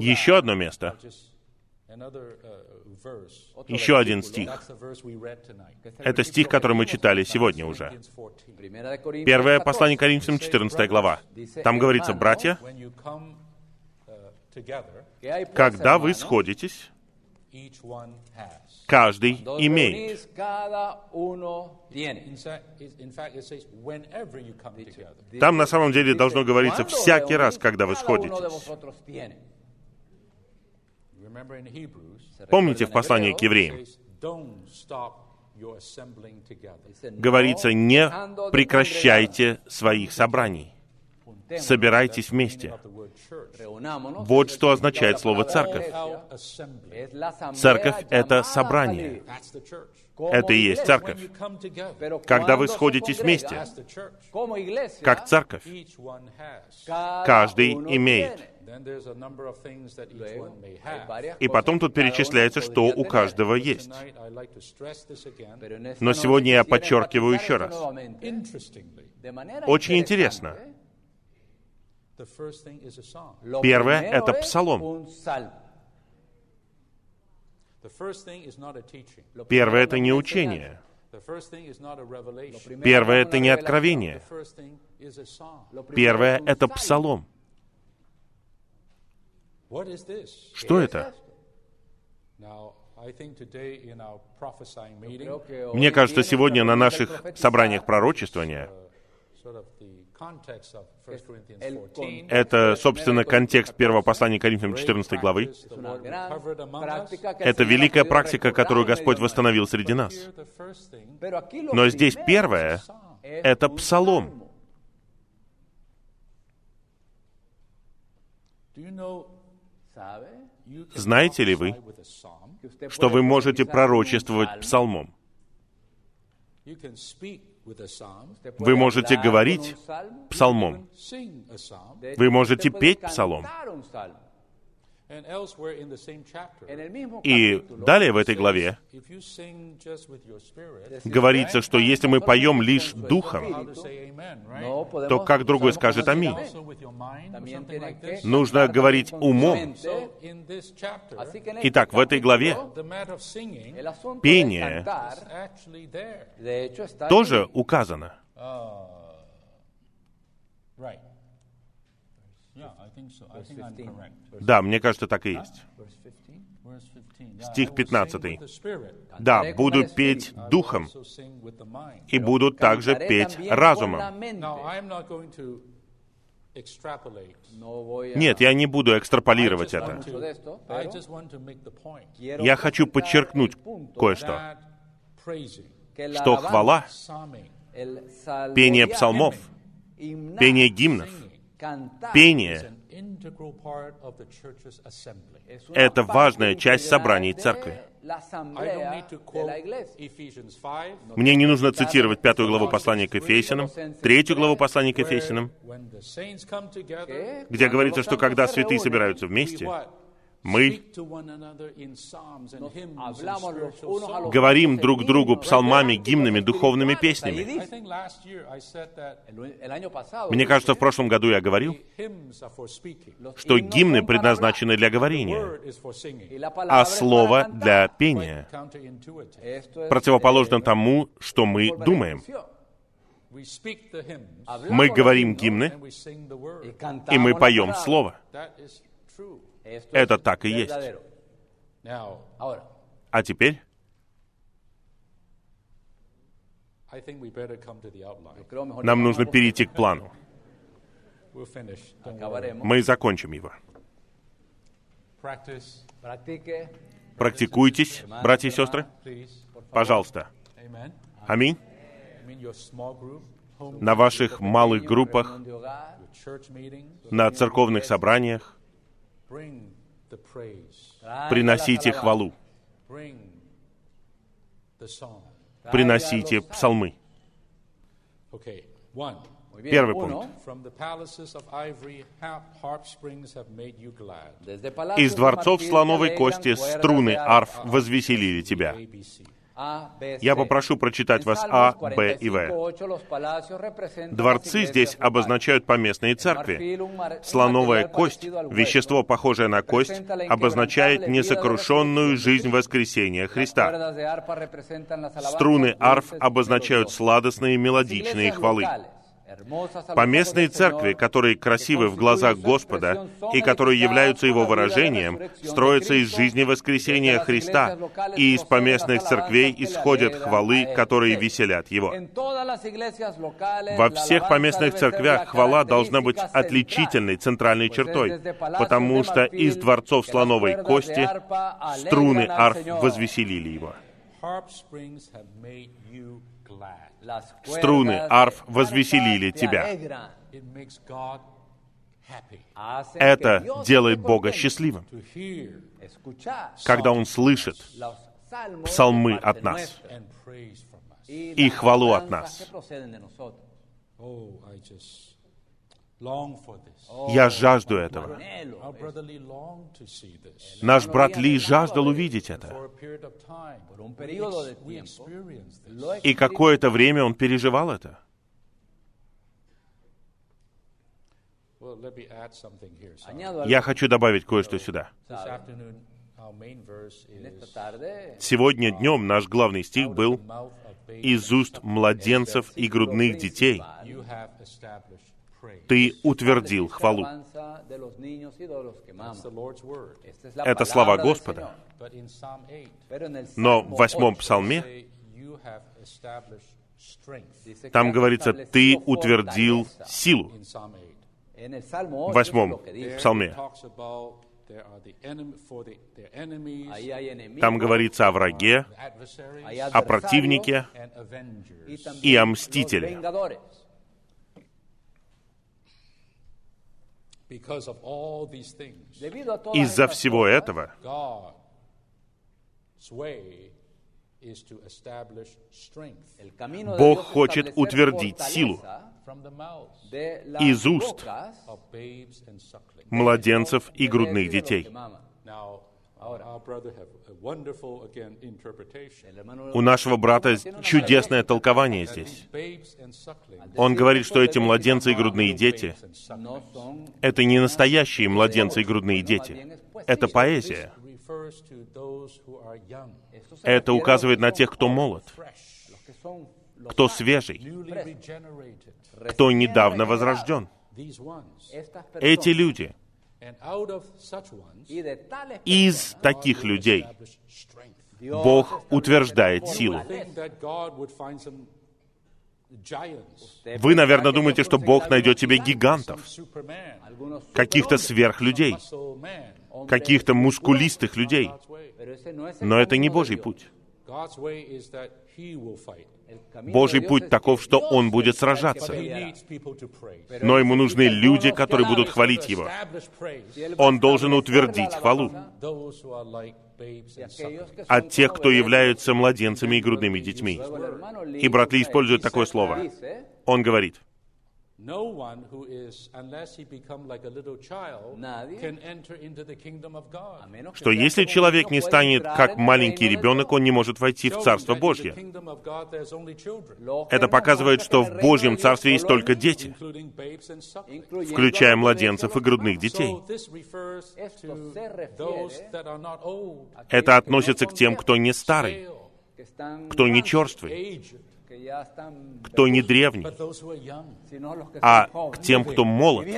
Еще одно место. Еще один стих. Это стих, который мы читали сегодня уже. Первое послание Коринфянам, 14 глава. Там говорится, «Братья, когда вы сходитесь, Каждый имеет. Там на самом деле должно говориться всякий раз, когда вы сходитесь. Помните в послании к евреям? Говорится, не прекращайте своих собраний собирайтесь вместе. Вот что означает слово «церковь». Церковь — это собрание. Это и есть церковь. Когда вы сходитесь вместе, как церковь, каждый имеет. И потом тут перечисляется, что у каждого есть. Но сегодня я подчеркиваю еще раз. Очень интересно, Первое — это псалом. Первое — это не учение. Первое — это не откровение. Первое — это псалом. Что это? Мне кажется, сегодня на наших собраниях пророчествования это, собственно, контекст первого послания Коринфянам 14 главы. Это великая практика, которую Господь восстановил среди нас. Но здесь первое — это псалом. Знаете ли вы, что вы можете пророчествовать псалмом? Вы можете говорить псалмом. Вы можете петь псалом. И далее в этой главе говорится, что если мы поем лишь духом, то как другой скажет «Аминь». Нужно говорить умом. Итак, в этой главе пение тоже указано. Right. Да, мне кажется, так и есть. Стих 15. «Да, буду петь духом. и буду также петь разумом». Нет, я не буду экстраполировать это. Я хочу подчеркнуть кое-что, что хвала, пение псалмов, пение гимнов — Пение — это важная часть собраний церкви. Мне не нужно цитировать пятую главу послания к Ефесянам, третью главу послания к Ефесянам, где говорится, что когда святые собираются вместе, мы говорим друг другу псалмами, гимнами, духовными песнями. Мне кажется, в прошлом году я говорил, что гимны предназначены для говорения, а слово для пения. Противоположно eh, тому, что мы думаем. Мы говорим гимны, и мы поем. Слово. Это так и есть. А теперь нам нужно перейти к плану. Мы закончим его. Практикуйтесь, братья и сестры, пожалуйста. Аминь. На ваших малых группах, на церковных собраниях приносите хвалу, bring the song. traiga приносите псалмы. Первый пункт. From the palaces of ivory, harp, harp strings have made you glad. desde palacios Из дворцов слоновой кости струны арф возвеселили тебя. Я C. попрошу прочитать вас А, Б и В. 45:8 los palacios representan Дворцы здесь обозначают поместные церкви. Слоновая кость, вещество, похожее на кость, обозначает несокрушенную жизнь воскресения Христа. Струны арф обозначают сладостные мелодичные хвалы. Поместные церкви, которые красивы в глазах Господа и которые являются Его выражением, строятся из жизни воскресения Христа, и из поместных церквей исходят хвалы, которые веселят Его. Во всех поместных церквях хвала должна быть отличительной центральной чертой, потому что из дворцов слоновой кости струны арф возвеселили Его. Harp strings have made you glad. Las Струны арф возвеселили тебя. Это делает Бога счастливым, когда Он слышит псалмы от нас. и хвалу от нас. Я жажду этого. Наш брат Ли жаждал увидеть это. И какое-то время он переживал это. Я хочу добавить кое-что сюда. Сегодня днем наш главный стих был. «Из уст младенцев и грудных детей Ты утвердил хвалу». Это слова Господа. Señor. But in Psalm 8, Pero en el Но в восьмом 8 псалме там говорится «ты утвердил силу». In Psalm 8. En el Salmo 8 В восьмом псалме. Там говорится о враге, о противнике и о мстителе. Из-за всего этого God's way is to establish strength el camino de Бог хочет утвердить силу from the mouths de las из уст bocas of babes and sucklings. младенцев и грудных детей. У нашего брата чудесное толкование здесь. Он говорит, что эти младенцы и грудные дети это не настоящие младенцы и грудные дети. Это поэзия. Это указывает на тех, кто молод, кто свежий, кто недавно возрожден. Эти люди, Из таких людей, Бог утверждает силу. Вы, наверное, думаете, что Бог найдет тебе гигантов, каких-то сверхлюдей, каких-то мускулистых людей. Но это не Божий путь. Божий путь таков, что Он будет сражаться. Но ему нужны люди, которые будут хвалить Его. Он должен утвердить хвалу от тех, кто являются младенцами и грудными детьми. И брат Ли использует такое слово. Он говорит, No one who is, unless he become like a little child, can enter into the kingdom of God. Что если человек не станет как маленький ребенок, он не может войти в Царство that in the Божье. Это показывает, что в Божьем Царстве есть только дети, включая младенцев и грудных детей. Это относится к тем, кто не старый, кто не черствый, кто не древний, а к тем, кто молод,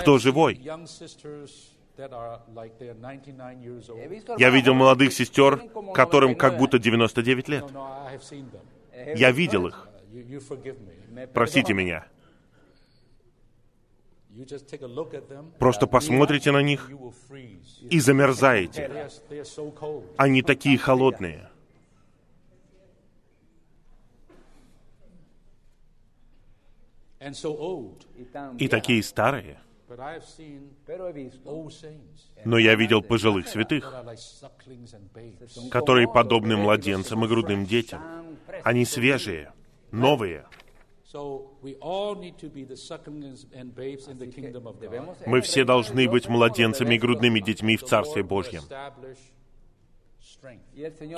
Кто живой. Young sisters that are like they're 99 years old. He visto Я видел молодых сестер, которым 99 как будто 99 лет. Я видел их. Простите меня. Просто посмотрите на них и замерзаете. Они такие холодные. И такие старые. But I have seen Pero he visto old saints Но я видел пожилых святых, are like sucklings and babes. son которые подобны младенцам и грудным детям. Они свежие, новые. Мы все должны быть младенцами и грудными детьми в Царстве Божьем.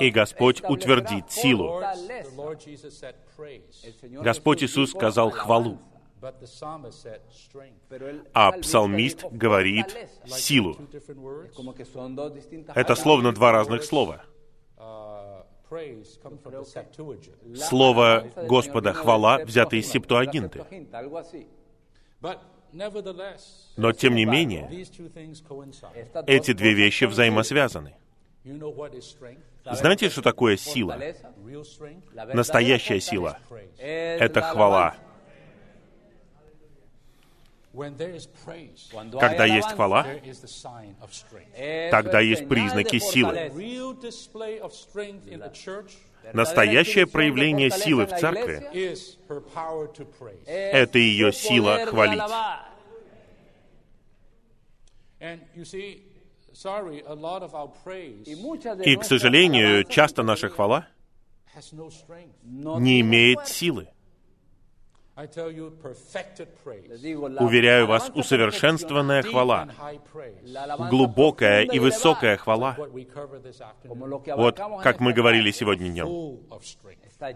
И Господь утвердит силу. Господь Иисус сказал хвалу, а псалмист говорит силу. Это словно два разных слова. Uh, Слово Господа хвала, взято из Септуагинты. Но тем не менее, эти две вещи взаимосвязаны. Знаете, что такое сила? Настоящая сила. Это хвала. Когда есть хвала, Тогда есть признаки силы. Настоящее проявление силы в церкви Это ее сила хвалить. И, к сожалению, часто наша хвала не имеет силы. Уверяю вас, усовершенствованная хвала, глубокая и высокая хвала, вот как мы говорили сегодня днем,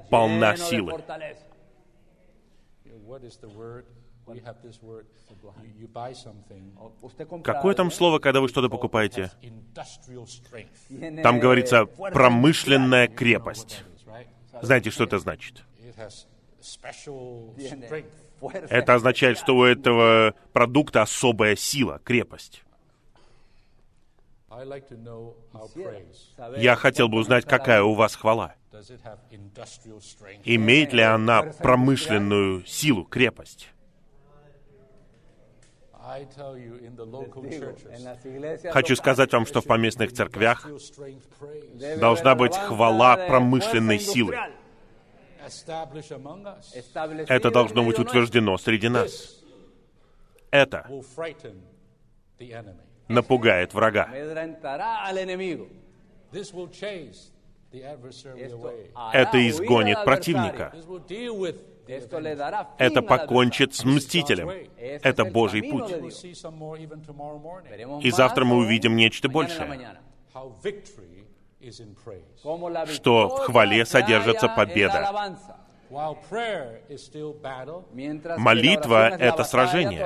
полна силы. Какое там слово, когда вы что-то покупаете? Там говорится промышленная крепость. Знаете, что это значит? Это означает, что у этого продукта особая сила, крепость. Я хотел бы узнать, какая у вас хвала. Имеет ли она промышленную силу, крепость? Хочу сказать вам, что в поместных церквях должна быть хвала промышленной силы. Это должно быть утверждено среди нас. Это напугает врага. Это изгонит противника. Это покончит с мстителем. Это Божий путь. И завтра мы увидим нечто большее. Что в хвале содержится победа. Молитва это сражение.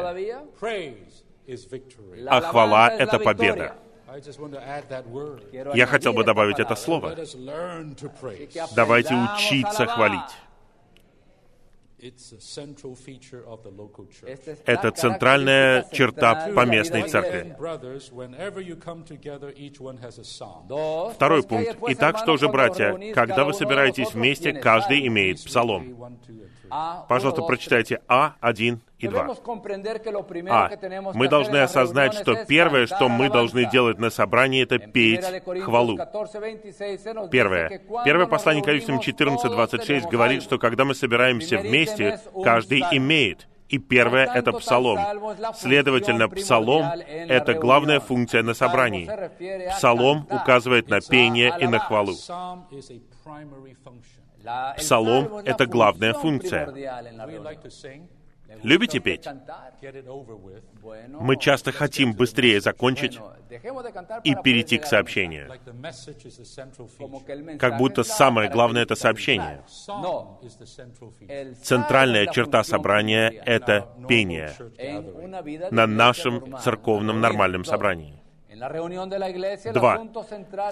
А хвала это победа. Я хотел бы добавить это слово. Давайте учиться хвалить. It's a central feature of the local church. Esta es Это центральная черта поместной церкви. iglesia. Brothers, whenever you come together, each one has a psalm. Dos, Второй пункт. Итак, что же, братья, когда вы собираетесь вместе, каждый имеет псалом. Пожалуйста, прочитайте А1 и 2. Debemos comprender que lo primero А. Мы должны осознать, что первое, что мы должны делать на собрании, это петь хвалу. 14, 26 se nos dice Первое. Первое послание к Коринфянам reunimos, todos 14.26 tenemos говорит, что когда мы собираемся вместе, каждый имеет. И первое это псалом. Следовательно, псалом это главная функция на собрании. Псалом указывает на пение и на хвалу. Псалом это главная функция. Любите петь? Мы часто хотим быстрее закончить и перейти к сообщению. Как будто самое главное — это сообщение. Центральная черта собрания это пение на нашем церковном нормальном собрании. Два.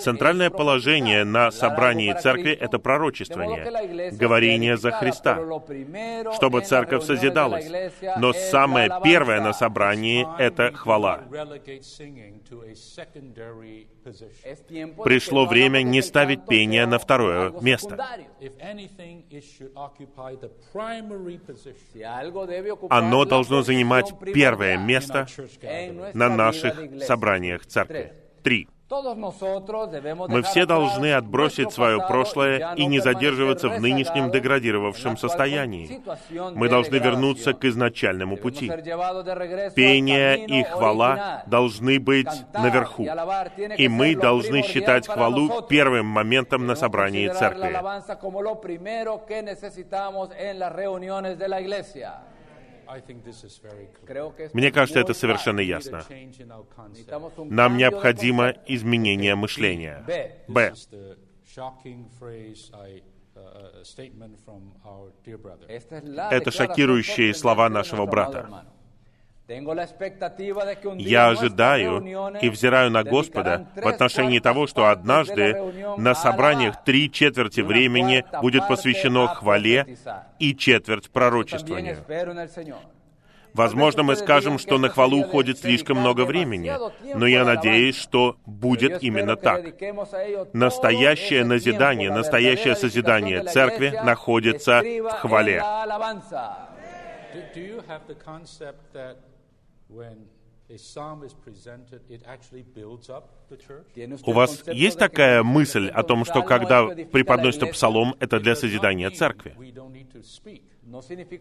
Центральное положение на собрании церкви — это пророчествование, говорение за Христа, чтобы церковь созидалась. Но самое первое на собрании это хвала. Пришло время не ставить пение на второе место. Оно должно занимать первое место на наших собраниях церкви. Три. Мы все должны отбросить свое прошлое и не задерживаться в нынешнем деградировавшем состоянии. Мы должны вернуться к изначальному пути. Пение и хвала должны быть наверху. И мы должны считать хвалу первым моментом на собрании церкви. Мне кажется, это совершенно ясно. Нам необходимо изменение мышления. Б. Uh, uh, Это шокирующие слова нашего брата. Я ожидаю и взираю на Господа в отношении того, что однажды на собраниях три четверти времени будет посвящено хвале и четверть пророчествованию. Возможно, мы скажем, что на хвалу уходит слишком много времени, но я надеюсь, что будет именно так. Настоящее назидание, настоящее созидание церкви находится в хвале. Do, do you have the concept that У вас есть такая мысль о том, что когда преподносится псалом, это для созидания церкви?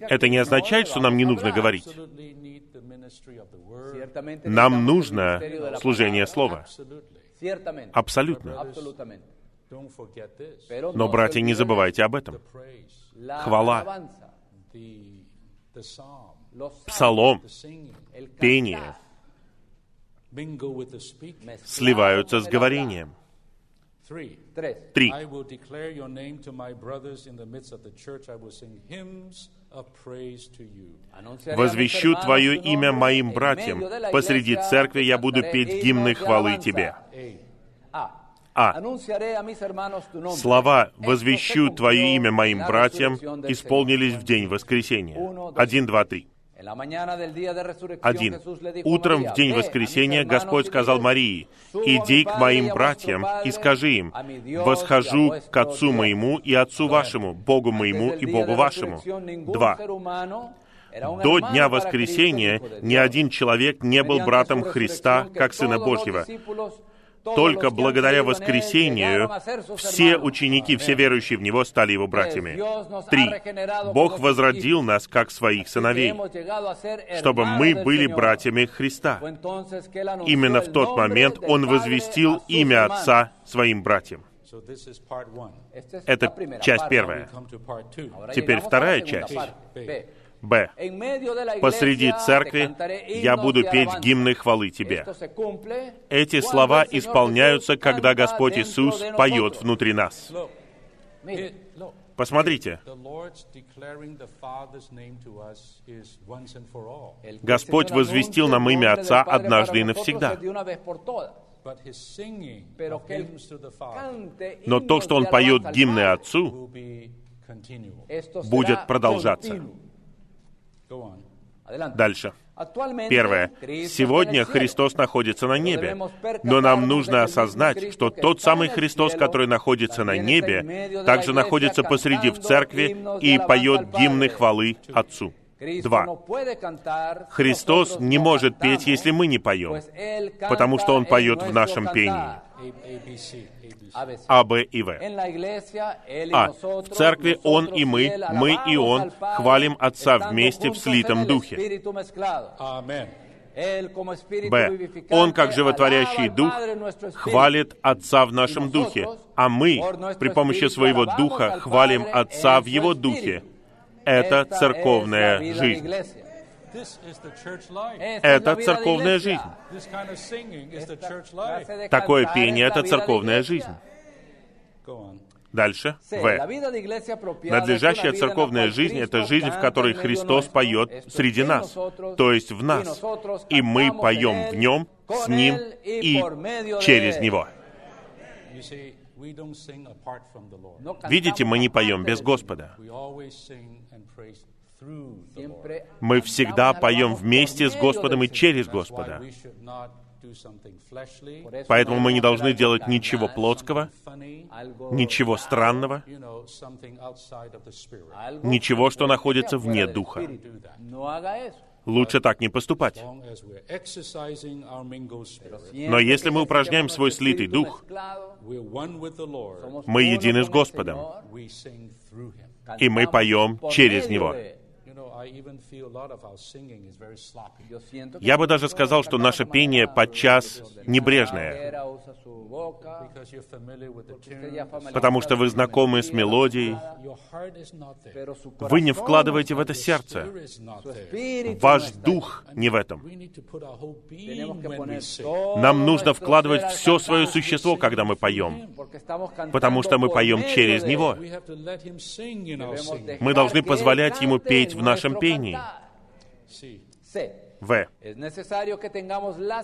Это не означает, что нам не нужно говорить. Нам нужно служение слова. Абсолютно. Но, братья, не забывайте об этом. Хвала, псалом, пение сливаются с говорением. Три. «Возвещу Твое имя моим братьям. Посреди церкви я буду петь гимны хвалы Тебе». А. Слова «возвещу Твое имя моим братьям» исполнились в день воскресения. Один, два, три. Один. Утром в день воскресения Господь сказал Марии, «Иди к моим братьям и скажи им, восхожу к Отцу моему и Отцу вашему, Богу моему и Богу вашему». Два. До дня воскресения ни один человек не был братом Христа, как Сына Божьего. Только благодаря воскресению все ученики, все верующие в Него стали Его братьями. Три. Бог возродил нас как своих сыновей, чтобы мы были братьями Христа. Именно в тот момент Он возвестил имя Отца своим братьям. Это часть первая. Теперь вторая часть. Б. Посреди церкви я буду петь гимны хвалы Тебе. Эти слова исполняются, когда Господь Иисус поет внутри нас. Посмотрите. Господь возвестил нам имя Отца однажды и навсегда. Но то, что Он поет гимны Отцу, будет продолжаться. Дальше. Первое. Сегодня Христос находится на небе, но нам нужно осознать, что тот самый Христос, который находится на небе, также находится посреди в церкви и поет гимны хвалы Отцу. Два. Христос не может петь, если мы не поем, потому что Он поет в нашем пении. А, Б и В. А. В церкви Он и мы, мы и Он хвалим Отца вместе в слитом духе. Amen. Б. Он, как животворящий дух, хвалит Отца в нашем духе, а мы при помощи своего духа хвалим Отца в Его духе. Это церковная жизнь. Это церковная жизнь. Такое пение — это церковная жизнь. Дальше. В. Надлежащая церковная жизнь — это жизнь, в которой Христос поет среди нас, то есть в нас. И мы поем в Нем, с Ним и через. Него. You see, we don't sing apart from the Lord. No cantamos Видите, мы не поем без. Господа. We always sing and praise through the Lord. Siempre Мы всегда поем вместе с Господом и через Господа. we should not do something fleshly, Por eso Поэтому мы не должны делать ничего плотского, ничего странного, you know, something outside of the Spirit. algo ничего, что находится вне духа. Лучше так не поступать. Но если мы упражняем свой слитый дух, мы едины с Господом. И мы поем через Него. Я бы даже сказал, что наше пение подчас небрежное, потому что вы знакомы с мелодией, вы не вкладываете в это сердце. Ваш дух не в этом. Нам нужно вкладывать все свое существо, когда мы поем, потому что мы поем через Него. Мы должны позволять Ему петь в нашем пении. В.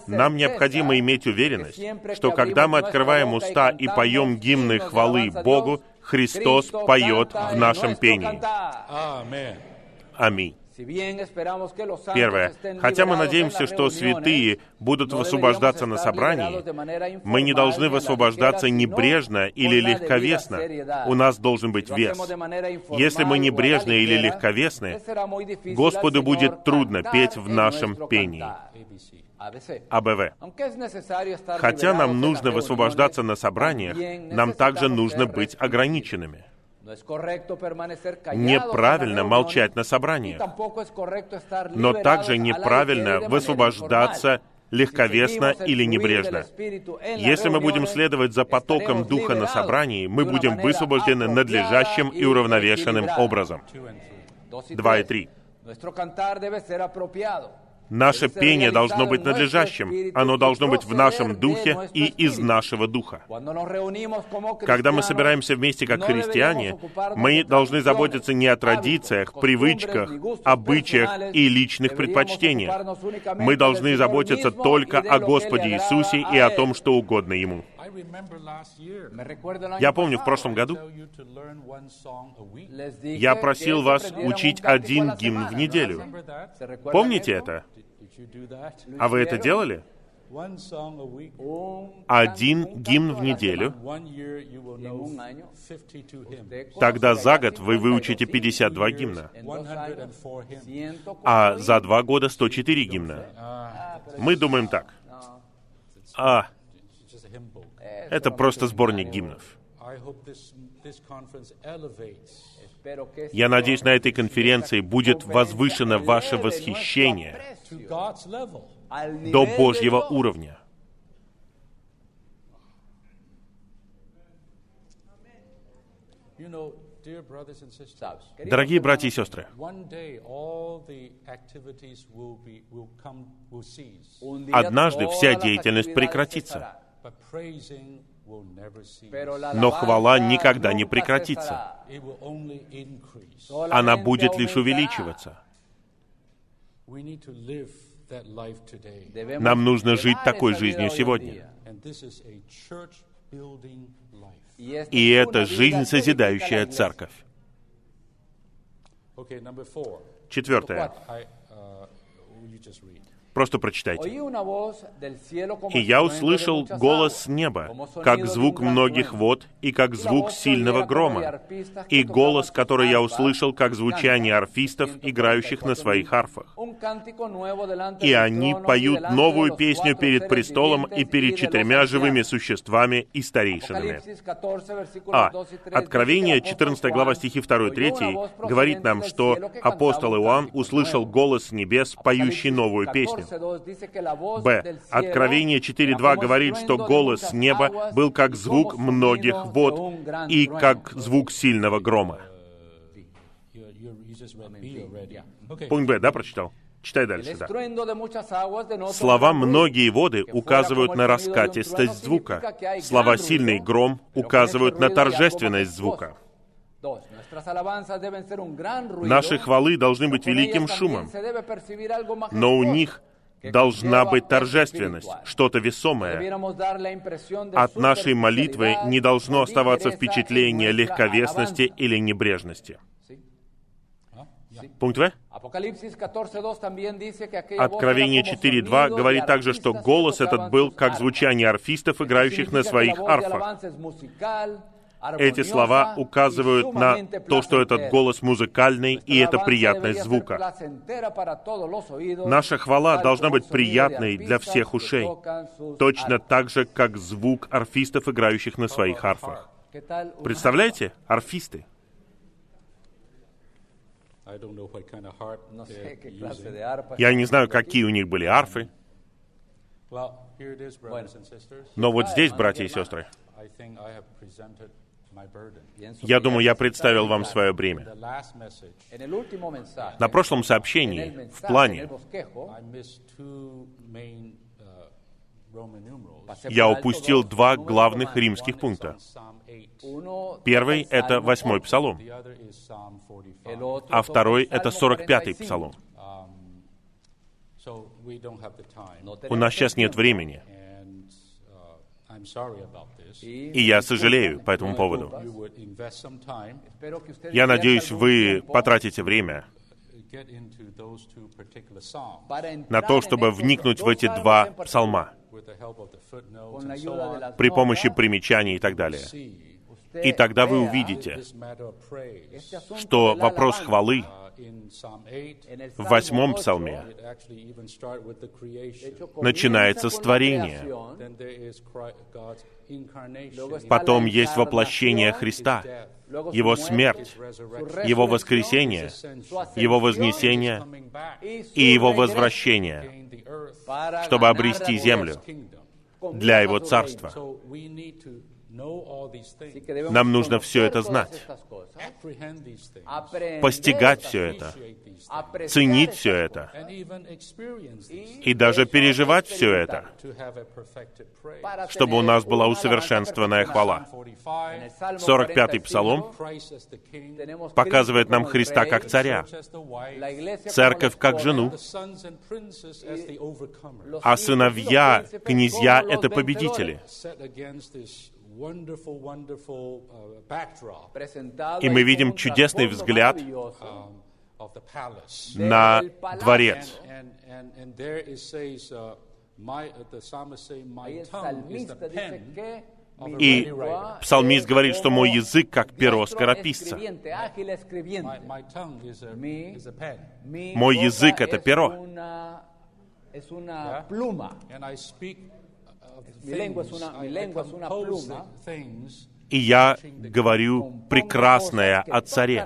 Нам необходимо иметь уверенность, что когда мы открываем уста и поем гимны хвалы Богу, Христос поет в нашем пении. Аминь. Первое. Хотя мы надеемся, что святые будут высвобождаться на собрании, мы не должны высвобождаться небрежно или легковесно. У нас должен быть вес. Если мы небрежны или легковесны, Господу будет трудно петь в нашем пении. АБВ. Хотя нам нужно высвобождаться на собраниях, нам также нужно быть ограниченными. Неправильно молчать на собраниях, но также неправильно высвобождаться легковесно или небрежно. Если мы будем следовать за потоком Духа на собрании, мы будем высвобождены надлежащим и уравновешенным образом. Два и три. Наше пение должно быть надлежащим, оно должно быть в нашем духе и из нашего духа. Когда мы собираемся вместе как христиане, мы должны заботиться не о традициях, привычках, обычаях и личных предпочтениях. Мы должны заботиться только о Господе Иисусе и о том, что угодно Ему. Я помню, в прошлом году я просил вас учить один гимн в неделю. Помните это? А вы это делали? One song a week. Un Один гимн в неделю. semana. One year you will Y en know un año 52 hymns. usted Тогда за год вы 52 выучите himnos. 52 Years, гимна, En dos años, 104 hymns. 104 а за два года 104 гимна. Мы думаем так. А, It's just a hymn book. Это просто сборник гимнов. Я надеюсь, на этой конференции будет возвышено ваше восхищение до Божьего уровня. Дорогие братья и сестры, однажды вся деятельность прекратится, но хвала никогда не прекратится. Она будет лишь увеличиваться. Нам нужно жить такой жизнью сегодня. И это жизнь, созидающая церковь. Четвертое. Просто прочитайте. И я услышал голос с неба, как звук многих вод и как звук сильного грома. И голос, который я услышал, как звучание арфистов, 144 играющих на своих арфах. И они поют новую песню перед престолом и перед четырьмя живыми существами и старейшинами. Апокалипсис 14, versículos А. 2 y 3 Откровение, dice que el 14 глава, стихи Juan 2 и oyó 3 una voz говорит нам, что апостол Иоанн услышал голос с небес, поющий новую песню. 14:2 dice que la voz Б. Откровение era 4.2 como говорит, что голос неба был как звук многих вод и как звук сильного грома. Okay. Пункт Б, да, прочитал? Читай дальше, да. Слова «многие воды» указывают на раскатистость звука. Слова «сильный гром» указывают на торжественность звука. Наши хвалы должны быть великим шумом, но у них должна быть торжественность, что-то весомое. От нашей молитвы не должно оставаться впечатление легковесности или небрежности. Пункт В. Откровение 4.2 говорит также, что голос этот был как звучание арфистов, играющих на своих арфах. Эти слова указывают на то, что этот голос музыкальный, и это приятность звука. Наша хвала должна быть приятной для всех ушей, точно так же, как звук арфистов, играющих на своих арфах. Представляете? Арфисты. Я не знаю, какие у них были арфы. Но вот здесь, братья и сестры, я думаю, я представил вам свое бремя. На прошлом сообщении, в плане, я упустил два главных римских пункта. Первый — это восьмой псалом, а второй — это сорок пятый псалом. У нас сейчас нет времени. И я сожалею по этому поводу. Я надеюсь, вы потратите время на то, чтобы вникнуть в эти два псалма при помощи примечаний и так далее. И тогда вы увидите, что вопрос хвалы в восьмом псалме начинается с творения. Потом есть воплощение Христа, Его смерть, Его воскресение, Его вознесение и Его возвращение, чтобы обрести землю для Его Царства. Нам нужно все это знать, постигать все это, ценить все это. И даже переживать все это, чтобы у нас была усовершенствованная хвала. 45-й псалом показывает нам Христа как царя, церковь как жену, а сыновья, князья — это победители. И мы видим чудесный взгляд на дворец. И псалмист говорит, что мой язык как перо скорописца. Мой язык — это перо. И я говорю прекрасное о царе.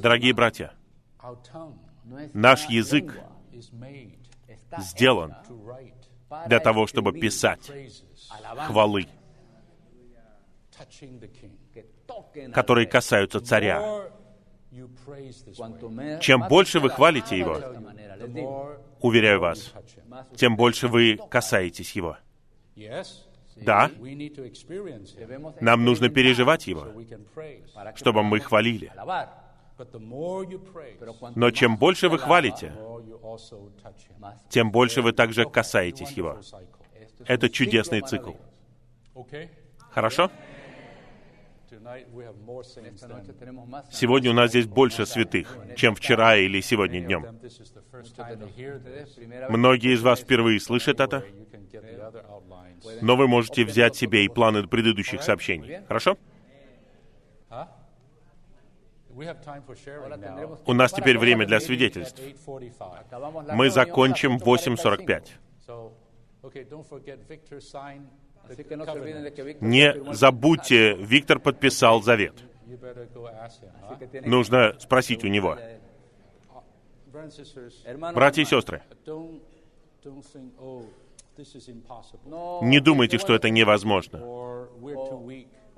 Дорогие братья, наш язык сделан для того, чтобы писать хвалы, которые касаются царя. Чем больше вы хвалите Его, уверяю вас, тем больше вы касаетесь Его. Да, нам нужно переживать Его, чтобы мы хвалили. Но чем больше вы хвалите, тем больше вы также касаетесь Его. Это чудесный цикл. Хорошо? Сегодня у нас здесь больше святых, чем вчера или сегодня днем. Многие из вас впервые слышат это, но вы можете взять себе и планы предыдущих сообщений. Хорошо? У нас теперь время для свидетельств. Мы закончим в 8.45. Не забудьте, Виктор подписал завет. Нужно спросить у него. Братья и сестры, не думайте, что это невозможно.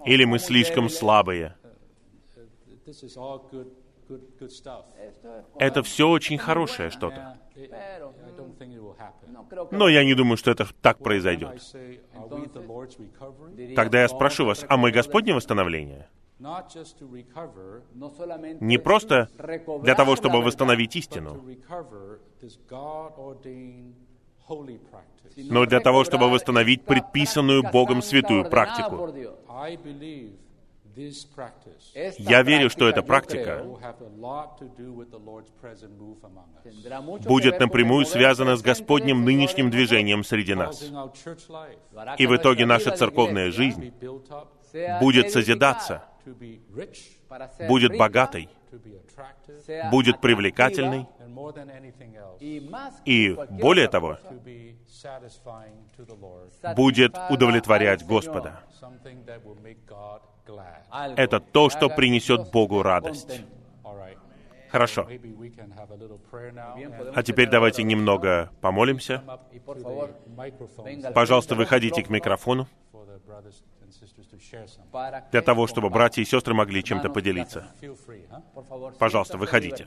Или мы слишком слабые. Это все очень хорошее что-то. Но я не думаю, что это так произойдет. Тогда я спрошу вас, а мы Господне восстановление? Не просто для того, чтобы восстановить истину, но для того, чтобы восстановить предписанную Богом святую практику. Я верю, что эта практика будет напрямую связана с Господним нынешним движением среди нас. И в итоге наша церковная жизнь будет созидаться, будет богатой, будет привлекательной и, более того, будет удовлетворять Господа. Это то, что принесет Богу радость. Хорошо. А теперь давайте немного помолимся. Пожалуйста, выходите к микрофону для того, чтобы братья и сестры могли чем-то поделиться. Пожалуйста, выходите.